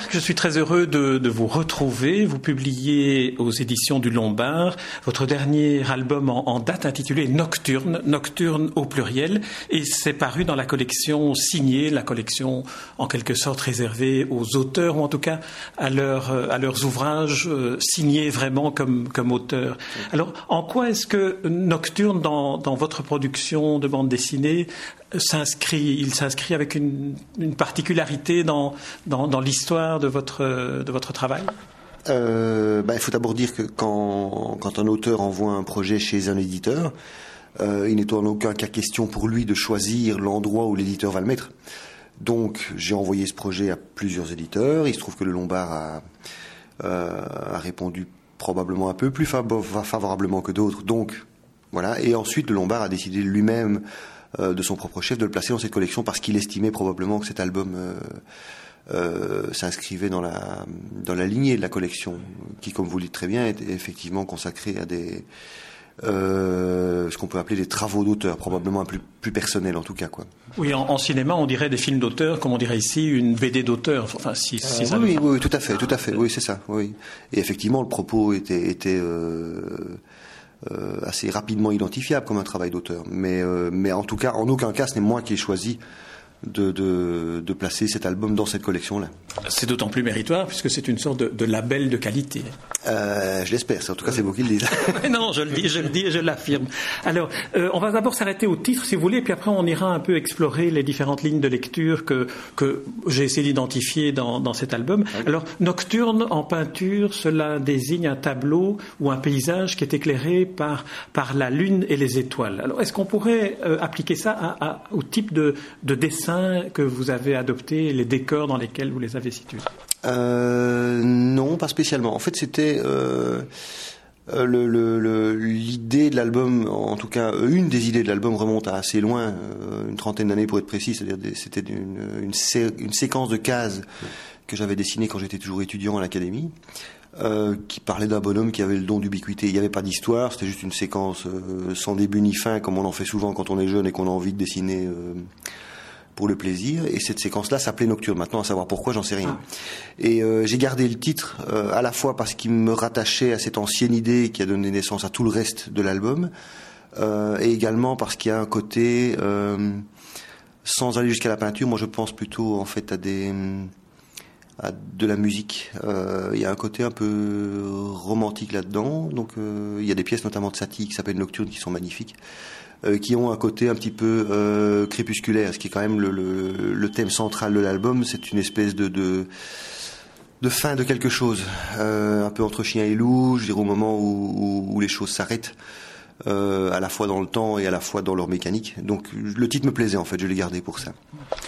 Clark, je suis très heureux de, vous retrouver. Vous publiez aux éditions du Lombard votre dernier album en, date intitulé Nocturne, Nocturne au pluriel, et c'est paru dans la collection signée, la collection en quelque sorte réservée aux auteurs, ou en tout cas à, leurs ouvrages euh, signés vraiment comme, auteurs. Alors, en quoi est-ce que Nocturne, dans votre production de bande dessinée, s'inscrit, il s'inscrit avec une, particularité dans, dans, l'histoire de votre, de votre travail? Euh, bah, Il faut d'abord dire que quand, quand, un auteur envoie un projet chez un éditeur, euh, il n'est en aucun cas question pour lui de choisir l'endroit où l'éditeur va le mettre. Donc j'ai envoyé ce projet à plusieurs éditeurs. Il se trouve que le Lombard a, euh, a répondu probablement un peu plus favorablement que d'autres. Donc voilà. Et ensuite le Lombard a décidé lui-même de son propre chef de le placer dans cette collection parce qu'il estimait probablement que cet album euh, euh, s'inscrivait dans la dans la lignée de la collection, qui, comme vous le dites très bien, est effectivement consacrée à des ce qu'on peut appeler des travaux d'auteur, probablement un plus, plus personnel en tout cas. Quoi. Oui, en, cinéma, on dirait des films d'auteur, comme on dirait ici une BD d'auteur. Enfin, si, si oui, oui, tout à fait, tout à fait. Oui, c'est ça. Oui. Et effectivement, le propos était, était euh, assez rapidement identifiable comme un travail d'auteur. Mais, euh, mais en tout cas, en aucun cas, ce n'est moi qui ai choisi de, de, de, placer cet album dans cette collection-là. C'est d'autant plus méritoire puisque c'est une sorte de, de label de qualité. Euh, je l'espère. En tout cas, c'est vous qui le dites. non, je le dis, je le dis, je l'affirme. Alors, euh, on va d'abord s'arrêter au titre, si vous voulez, puis après on ira un peu explorer les différentes lignes de lecture que que j'ai essayé d'identifier dans, dans cet album. Alors, nocturne en peinture, cela désigne un tableau ou un paysage qui est éclairé par par la lune et les étoiles. Alors, est-ce qu'on pourrait euh, appliquer ça à, à, au type de, de dessin que vous avez adopté, les décors dans lesquels vous les avez situés? Euh, Non, pas spécialement. En fait, c'était euh, euh, l'idée de l'album, en tout cas, une des idées de l'album remonte à assez loin, une trentaine d'années pour être précis. C'est-à-dire, c'était une, séquence de cases que j'avais dessinées quand j'étais toujours étudiant à l'académie. qui parlait d'un bonhomme qui avait le don d'ubiquité. Il n'y avait pas d'histoire, c'était juste une séquence sans début ni fin, comme on en fait souvent quand on est jeune et qu'on a envie de dessiner pour le plaisir. Et cette séquence-là s'appelait Nocturne. Maintenant, à savoir pourquoi, j'en sais rien. Ah. Et euh, j'ai gardé le titre euh, à la fois parce qu'il me rattachait à cette ancienne idée qui a donné naissance à tout le reste de l'album, euh, et également parce qu'il y a un côté, sans aller jusqu'à la peinture, moi je pense plutôt en fait à des à de la musique. Il y a un côté un peu romantique là-dedans. Donc il y a des pièces notamment de Satie qui s'appellent Nocturne qui sont magnifiques. Euh, qui ont un côté un petit peu euh, crépusculaire, ce qui est quand même le, le, thème central de l'album. C'est une espèce de, de, fin de quelque chose, euh, un peu entre chien et loup, je dirais au moment où, où les choses s'arrêtent. Euh, à la fois dans le temps et à la fois dans leur mécanique. Donc le titre me plaisait en fait, je l'ai gardé pour ça.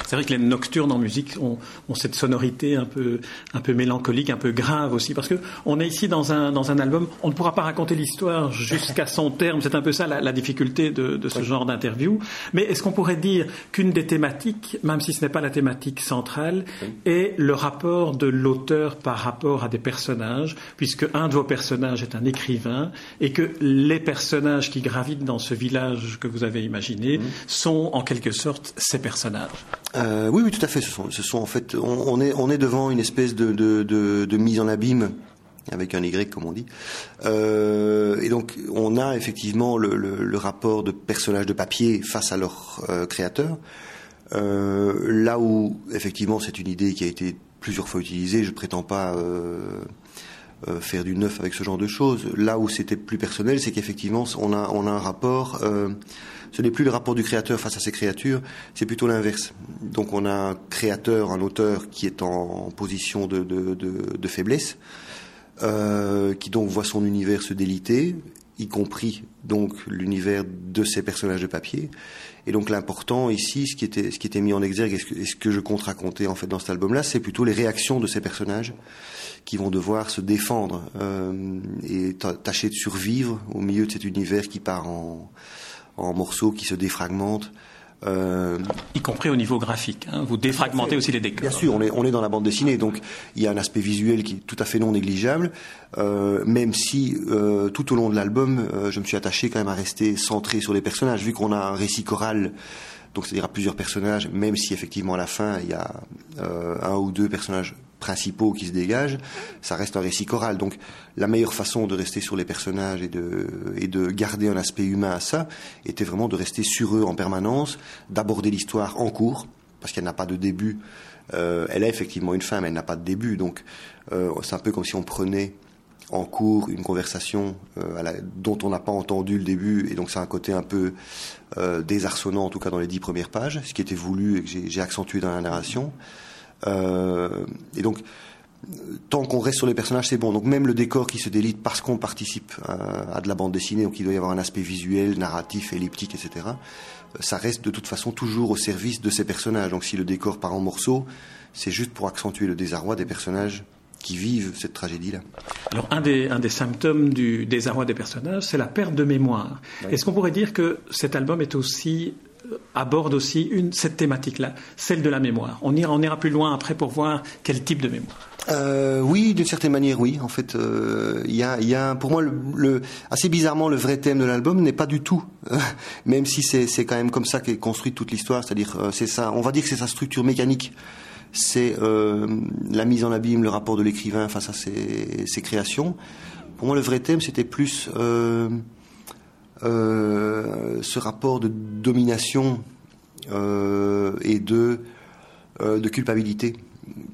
C'est vrai que les nocturnes en musique ont, ont, cette sonorité un peu, un peu mélancolique, un peu grave aussi, parce que on est ici dans un, dans un album, on ne pourra pas raconter l'histoire jusqu'à son terme, c'est un peu ça la, la difficulté de, de ce genre d'interview. Mais est-ce qu'on pourrait dire qu'une des thématiques, même si ce n'est pas la thématique centrale, est le rapport de l'auteur par rapport à des personnages, puisque un de vos personnages est un écrivain et que les personnages qui gravitent dans ce village que vous avez imaginé mhm. sont en quelque sorte ces personnages. Euh, oui, oui, tout à fait. Ce sont, ce sont en fait, on, est, on est devant une espèce de, de, de, mise en abîme avec un Y comme on dit. Euh, et donc on a effectivement le, le, rapport de personnages de papier face à leur euh, créateur. là où effectivement c'est une idée qui a été plusieurs fois utilisée, je prétends pas euh, faire du neuf avec ce genre de choses. Là où c'était plus personnel, c'est qu'effectivement, on a, on a un rapport. Euh, ce n'est plus le rapport du créateur face à ses créatures, c'est plutôt l'inverse. Donc on a un créateur, un auteur qui est en, position de, de, de, de faiblesse, euh, qui donc voit son univers se déliter, y compris donc l'univers de ces personnages de papier. Et donc l'important ici, ce qui était, ce qui était mis en exergue, et ce que, je compte raconter en fait dans cet album-là, c'est plutôt les réactions de ces personnages qui vont devoir se défendre euh, et tâcher de survivre au milieu de cet univers qui part en, en morceaux, qui se défragmente. Euh, y compris au niveau graphique. Hein. Vous défragmentez aussi les décors. Bien sûr, on est, on est dans la bande dessinée, donc il y a un aspect visuel qui est tout à fait non négligeable, euh, même si euh, tout au long de l'album, euh, je me suis attaché quand même à rester centré sur les personnages, vu qu'on a un récit choral, donc c'est-à-dire à plusieurs personnages, même si effectivement à la fin, il y a euh, un ou deux personnages principaux qui se dégagent, ça reste un récit choral. Donc la meilleure façon de rester sur les personnages et de, et de garder un aspect humain à ça était vraiment de rester sur eux en permanence, d'aborder l'histoire en cours, parce qu'elle n'a pas de début. Euh, elle a effectivement une fin, mais elle n'a pas de début. Donc euh, c'est un peu comme si on prenait en cours une conversation euh, dont on n'a pas entendu le début, et donc c'est un côté un peu désarçonnant, en tout cas dans les dix premières pages, ce qui était voulu et que j'ai accentué dans la narration. Euh, et donc, tant qu'on reste sur les personnages, c'est bon. Donc même le décor qui se délite parce qu'on participe à, de la bande dessinée, donc il doit y avoir un aspect visuel, narratif, elliptique, etc. Ça reste de toute façon toujours au service de ces personnages. Donc si le décor part en morceaux, c'est juste pour accentuer le désarroi des personnages qui vivent cette tragédie-là. Alors, un des, un des symptômes du désarroi des personnages, c'est la perte de mémoire. Est-ce qu'on pourrait dire que cet album est aussi euh, aborde aussi cette thématique-là, celle de la mémoire. On ira, plus loin après pour voir quel type de mémoire. Euh, oui, d'une certaine manière, oui. En fait, euh, il y, a, pour moi, assez bizarrement, le vrai thème de l'album n'est pas du tout, même si c'est quand même comme ça qu'est construite toute l'histoire. C'est-à-dire, c'est ça. On va dire que c'est sa structure mécanique c'est euh, la mise en abîme, le rapport de l'écrivain face à ses, créations. Pour moi, le vrai thème, c'était plus euh, euh, ce rapport de domination et de, de culpabilité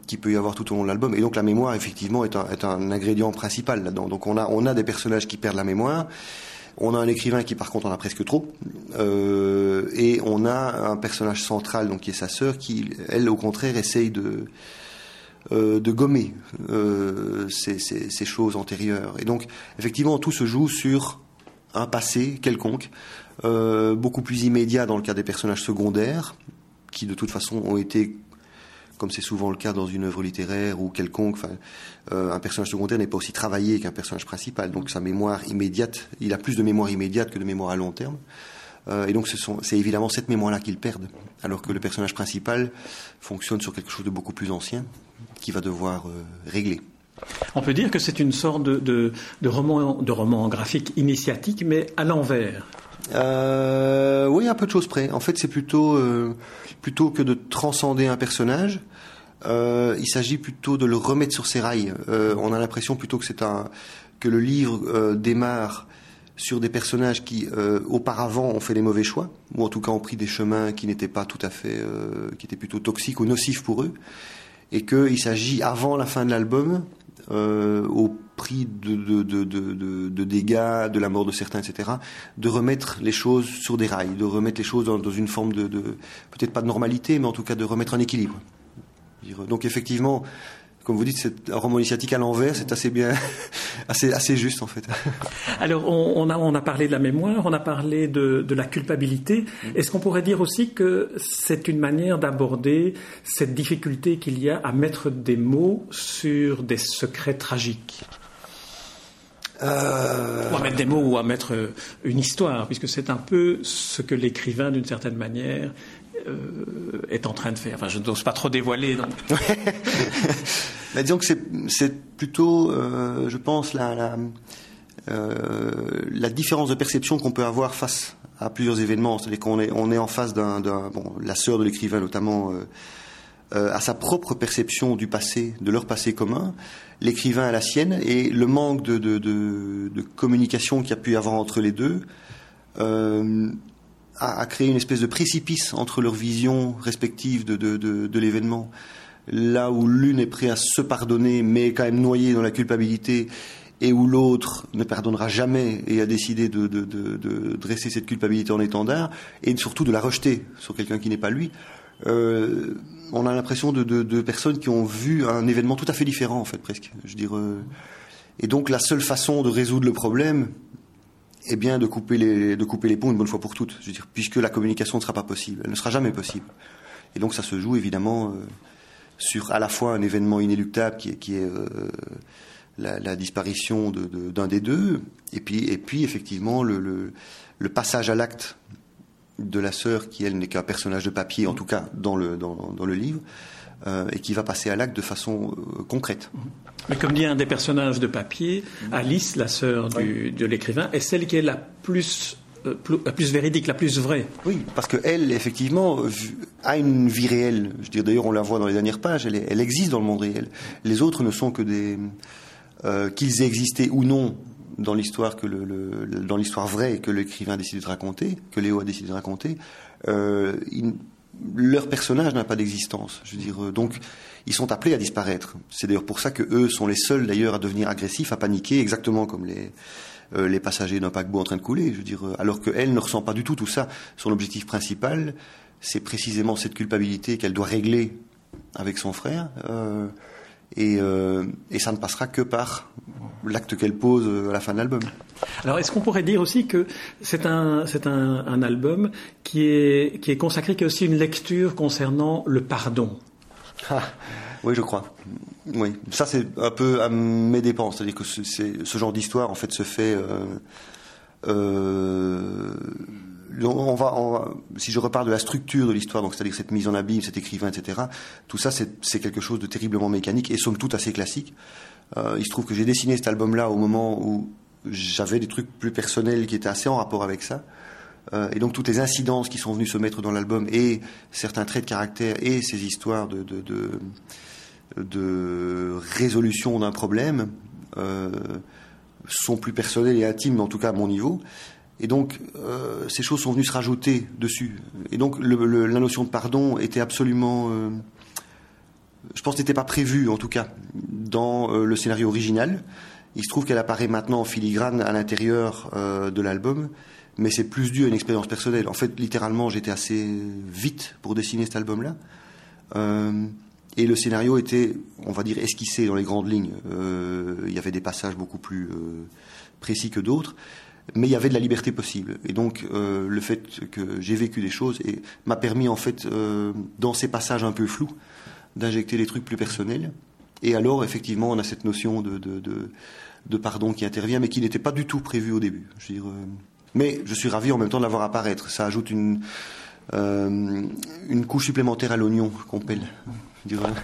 qui peut y avoir tout au long de l'album. Et donc la mémoire, effectivement, est un, est un ingrédient principal là-dedans. Donc on a, on a des personnages qui perdent la mémoire. On a un écrivain qui, par contre, en a presque trop. Euh, et on a un personnage central, donc qui est sa sœur, qui, elle, au contraire, essaye de, euh, de gommer euh, ces, ces, choses antérieures. Et donc, effectivement, tout se joue sur un passé quelconque, beaucoup plus immédiat dans le cas des personnages secondaires, qui de toute façon ont été comme c'est souvent le cas dans une œuvre littéraire ou quelconque, euh, un personnage secondaire n'est pas aussi travaillé qu'un personnage principal. Donc sa mémoire immédiate, il a plus de mémoire immédiate que de mémoire à long terme. Euh, et donc c'est évidemment cette mémoire-là qu'ils perdent, alors que le personnage principal fonctionne sur quelque chose de beaucoup plus ancien, qui va devoir euh, régler. On peut dire que c'est une sorte de, roman, de roman graphique initiatique, mais à l'envers. oui, un peu de choses près. En fait, c'est plutôt plutôt que de transcender un personnage, euh, il s'agit plutôt de le remettre sur ses rails. Euh, on a l'impression plutôt que c'est un que le livre euh, démarre sur des personnages qui auparavant ont fait les mauvais choix ou en tout cas ont pris des chemins qui n'étaient pas tout à fait qui étaient plutôt toxiques ou nocifs pour eux et qu'il s'agit avant la fin de l'album au prix de, de, de, de, dégâts, de la mort de certains, etc., de remettre les choses sur des rails, de remettre les choses dans, dans une forme de, peut-être pas de normalité, mais en tout cas de remettre un équilibre. Donc effectivement, comme vous dites, c'est un roman initiatique à l'envers, c'est assez bien, assez, assez juste en fait. Alors, on, a, on a parlé de la mémoire, on a parlé de, de la culpabilité. Est-ce qu'on pourrait dire aussi que c'est une manière d'aborder cette difficulté qu'il y a à mettre des mots sur des secrets tragiques? Euh... Ou à mettre des mots ou à mettre euh, une histoire, puisque c'est un peu ce que l'écrivain, d'une certaine manière, euh, est en train de faire. Enfin, je n'ose pas trop dévoiler. Donc. Mais disons que c'est plutôt, euh, je pense, la, la, la, différence de perception qu'on peut avoir face à plusieurs événements. C'est-à-dire qu'on est, on est en face d'un, bon, la sœur de l'écrivain notamment. Euh, à sa propre perception du passé, de leur passé commun, l'écrivain à la sienne, et le manque de, de, communication qu'il y a pu y avoir entre les deux euh, a, créé une espèce de précipice entre leurs visions respectives de, de l'événement. Là où l'une est prête à se pardonner, mais quand même noyée dans la culpabilité, et où l'autre ne pardonnera jamais et a décidé de, de, dresser cette culpabilité en étendard, et surtout de la rejeter sur quelqu'un qui n'est pas lui. Euh, on a l'impression de, de, personnes qui ont vu un événement tout à fait différent, en fait, presque. Je dirais. Et donc, la seule façon de résoudre le problème, est bien de couper les, ponts une bonne fois pour toutes. Puisque la communication ne sera pas possible, elle ne sera jamais possible. Et donc, ça se joue évidemment euh, sur à la fois un événement inéluctable qui est, euh, la, disparition d'un des deux, et puis, effectivement le, passage à l'acte de la sœur qui, elle, n'est qu'un personnage de papier, en tout cas dans le, livre, et qui va passer à l'acte de façon euh, concrète. Mais comme dit un des personnages de papier, Alice, la sœur de l'écrivain, est celle qui est la plus la plus véridique, la plus vraie. Oui, parce que elle, effectivement, a une vie réelle. Je veux d'ailleurs, on la voit dans les dernières pages. Elle, elle, existe dans le monde réel. Les autres ne sont que des qu'ils aient existé ou non dans l'histoire que le, dans l'histoire vraie que l'écrivain a décidé de raconter, que Léo a décidé de raconter, euh, leur personnage n'a pas d'existence. Je veux dire, euh, donc ils sont appelés à disparaître. C'est d'ailleurs pour ça que eux sont les seuls d'ailleurs à devenir agressifs, à paniquer, exactement comme les euh, les passagers d'un paquebot en train de couler. Je veux dire, alors qu'elle ne ressent pas du tout tout ça. Son objectif principal, c'est précisément cette culpabilité qu'elle doit régler avec son frère. Euh, et, euh, et, ça ne passera que par l'acte qu'elle pose à la fin de l'album. Alors, est-ce qu'on pourrait dire aussi que c'est un, c'est un, un, album qui est, qui est consacré, qui est aussi une lecture concernant le pardon? Ah, Oui, je crois. Oui, ça c'est un peu à mes dépenses, c'est-à-dire que c'est, ce genre d'histoire en fait se fait. Euh, euh, on va, si je repars de la structure de l'histoire, donc c'est-à-dire cette mise en abîme, cet écrivain, etc. Tout ça, c'est quelque chose de terriblement mécanique et somme toute assez classique. Euh, il se trouve que j'ai dessiné cet album-là au moment où j'avais des trucs plus personnels qui étaient assez en rapport avec ça. Euh, et donc toutes les incidences qui sont venues se mettre dans l'album et certains traits de caractère et ces histoires de résolution d'un problème euh, sont plus personnelles et intimes, en tout cas à mon niveau. Et donc, euh, ces choses sont venues se rajouter dessus. Et donc, le, la notion de pardon était absolument, euh, je pense, n'était pas prévue, en tout cas, dans euh, le scénario original. Il se trouve qu'elle apparaît maintenant en filigrane à l'intérieur euh, de l'album, mais c'est plus dû à une expérience personnelle. En fait, littéralement, j'étais assez vite pour dessiner cet album-là. Euh, et le scénario était, on va dire, esquissé dans les grandes lignes. il y avait des passages beaucoup plus précis que d'autres mais il y avait de la liberté possible. Et donc euh, le fait que j'ai vécu des choses et m'a permis en fait euh, dans ces passages un peu flous d'injecter des trucs plus personnels. Et alors effectivement on a cette notion de, de, pardon qui intervient, mais qui n'était pas du tout prévu au début. Je veux dire, euh, mais je suis ravi en même temps de l'avoir apparaître. Ça ajoute une une couche supplémentaire à l'oignon qu'on pèle.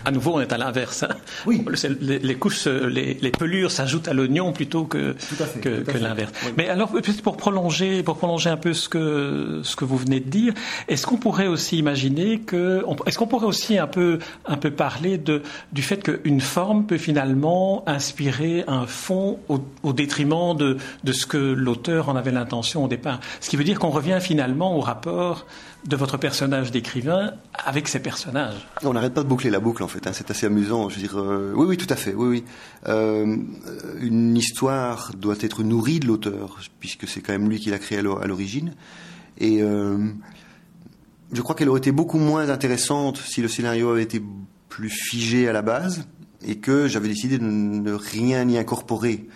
À nouveau, on est à l'inverse. Hein. Oui. Les, couches, les, pelures s'ajoutent à l'oignon plutôt que, que, l'inverse. Mais alors, pour prolonger, pour prolonger un peu ce que, ce que vous venez de dire, est-ce qu'on pourrait aussi imaginer que, est-ce qu'on pourrait aussi un peu, un peu parler de, du fait qu'une forme peut finalement inspirer un fond au, au détriment de, de ce que l'auteur en avait l'intention au départ? Ce qui veut dire qu'on revient finalement au rapport de votre personnage d'écrivain avec ses personnages. On n'arrête pas de boucler la boucle en fait. Hein. C'est assez amusant. Je veux dire, euh, oui, oui, tout à fait. Oui, oui. Euh, une histoire doit être nourrie de l'auteur puisque c'est quand même lui qui l'a créée à l'origine. Et euh, je crois qu'elle aurait été beaucoup moins intéressante si le scénario avait été plus figé à la base et que j'avais décidé de ne rien y incorporer.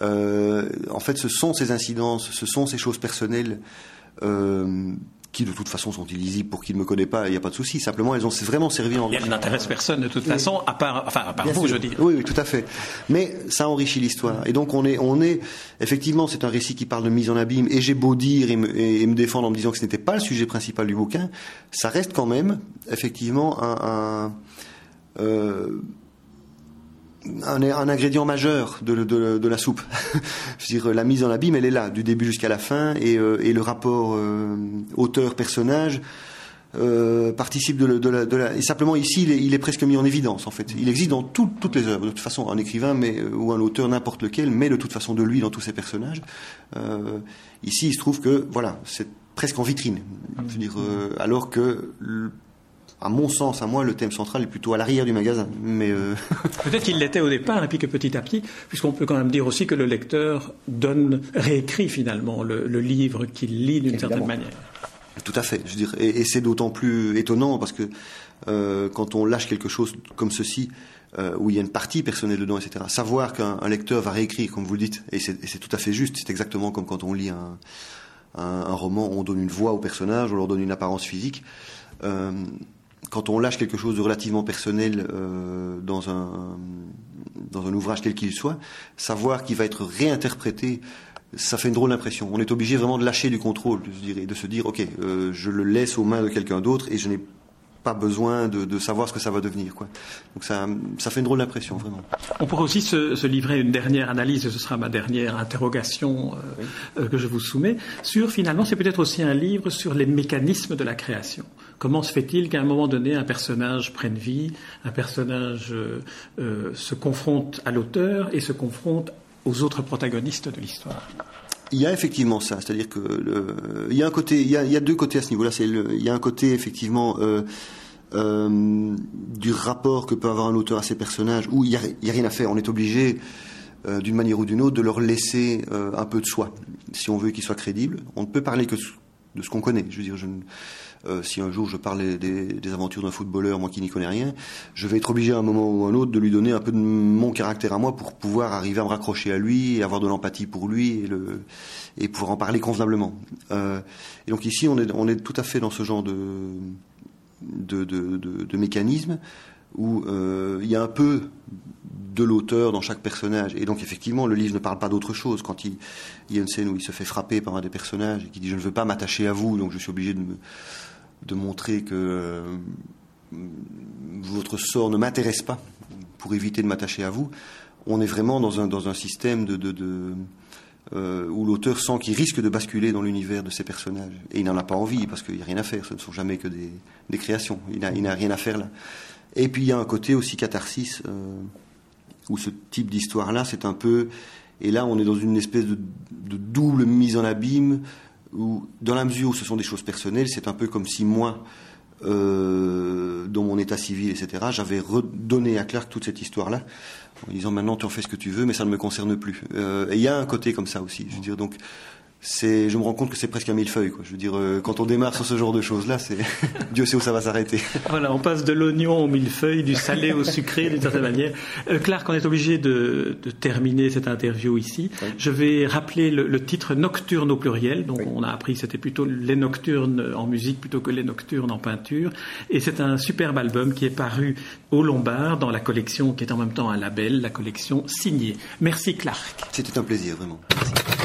en fait, ce sont ces incidences, ce sont ces choses personnelles qui de toute façon sont illisibles pour qui ne me connaît pas, il n'y a pas de souci. Simplement, elles ont vraiment servi en. Elles n'intéressent personne de toute façon, à part, enfin, à part vous, je dis. Oui, oui, tout à fait. Mais ça enrichit l'histoire. Et donc, on est, on est, effectivement, c'est un récit qui parle de mise en abîme. Et j'ai beau dire et me, et me, défendre en me disant que ce n'était pas le sujet principal du bouquin, ça reste quand même, effectivement, un, un euh, un, un, ingrédient majeur de, de, de la soupe. Je veux dire, la mise en abîme, elle est là, du début jusqu'à la fin, et, euh, et le rapport euh, auteur-personnage euh, participe de, de, la, de, la, Et simplement ici, il est, il est, presque mis en évidence, en fait. Il existe dans tout, toutes les œuvres. De toute façon, un écrivain mais, ou un auteur, n'importe lequel, met de toute façon de lui dans tous ses personnages. Ici, il se trouve que, voilà, c'est presque en vitrine. Je veux dire, alors que à mon sens, à moi, le thème central est plutôt à l'arrière du magasin. Mais euh, peut-être qu'il l'était au départ, et puis que petit à petit, puisqu'on peut quand même dire aussi que le lecteur donne, réécrit finalement le, livre qu'il lit d'une certaine manière. Tout à fait. Je veux dire, et, c'est d'autant plus étonnant parce que euh, quand on lâche quelque chose comme ceci, euh, où il y a une partie personnelle dedans, etc. Savoir qu'un lecteur va réécrire, comme vous le dites, et c'est tout à fait juste. C'est exactement comme quand on lit un, un, un, roman, on donne une voix au personnage, on leur donne une apparence physique. Euh, quand on lâche quelque chose de relativement personnel euh, dans un ouvrage quel qu'il soit, savoir qu'il va être réinterprété, ça fait une drôle d'impression. On est obligé vraiment de lâcher du contrôle, se dire, de se dire ok, euh, je le laisse aux mains de quelqu'un d'autre et je n'ai pas besoin de, savoir ce que ça va devenir. Quoi. Donc ça, ça fait une drôle d'impression, vraiment. On pourrait aussi se, livrer à une dernière analyse, et ce sera ma dernière interrogation euh, euh, que je vous soumets, sur finalement, c'est peut-être aussi un livre sur les mécanismes de la création. Comment se fait-il qu'à un moment donné, un personnage prenne vie, un personnage euh, se confronte à l'auteur et se confronte aux autres protagonistes de l'histoire? Il y a effectivement ça, c'est-à-dire que il y a un côté, il y a, deux côtés à ce niveau-là. C'est il y a un côté effectivement euh, euh, du rapport que peut avoir un auteur à ses personnages, où il y a, rien à faire. On est obligé euh, d'une manière ou d'une autre de leur laisser un peu de soi, si on veut qu'ils soient crédibles. On ne peut parler que de ce qu'on connaît. Je veux dire, je euh, si un jour je parle des, aventures d'un footballeur, moi qui n'y connais rien, je vais être obligé à un moment ou à un autre de lui donner un peu de mon caractère à moi pour pouvoir arriver à me raccrocher à lui et avoir de l'empathie pour lui et, le, et pouvoir en parler convenablement. Euh, et donc ici, on est, on est tout à fait dans ce genre de, de, de, de, mécanisme où euh, il y a un peu de l'auteur dans chaque personnage. Et donc effectivement, le livre ne parle pas d'autre chose. Quand il, y a une scène où il se fait frapper par un des personnages et qui dit je ne veux pas m'attacher à vous, donc je suis obligé de montrer que euh, votre sort ne m'intéresse pas pour éviter de m'attacher à vous. On est vraiment dans un, système euh, où l'auteur sent qu'il risque de basculer dans l'univers de ses personnages. Et il n'en a pas envie, parce qu'il n'y a rien à faire, ce ne sont jamais que des créations. Il n'a rien à faire là. Et puis il y a un côté aussi catharsis, euh, où ce type d'histoire-là, c'est un peu... Et là, on est dans une espèce de, double mise en abîme dans la mesure où ce sont des choses personnelles, c'est un peu comme si moi, euh, dans mon état civil, etc., j'avais redonné à Clark toute cette histoire-là, en disant maintenant tu en fais ce que tu veux, mais ça ne me concerne plus. Euh, et il y a un côté comme ça aussi. Je veux dire, donc c'est, je me rends compte que c'est presque un millefeuille. Quoi. Je veux dire, euh, quand on démarre sur ce genre de choses-là, c'est Dieu sait où ça va s'arrêter. Voilà, on passe de l'oignon au millefeuille, du salé au sucré, d'une certaine manière. Euh, Clark, on est obligé de, de, terminer cette interview ici. Je vais rappeler le, le, titre Nocturne au pluriel. Donc, on a appris que c'était plutôt les nocturnes en musique plutôt que les nocturnes en peinture. Et c'est un superbe album qui est paru au Lombard dans la collection qui est en même temps un label, la collection signée. Merci Clark. C'était un plaisir, vraiment. Merci.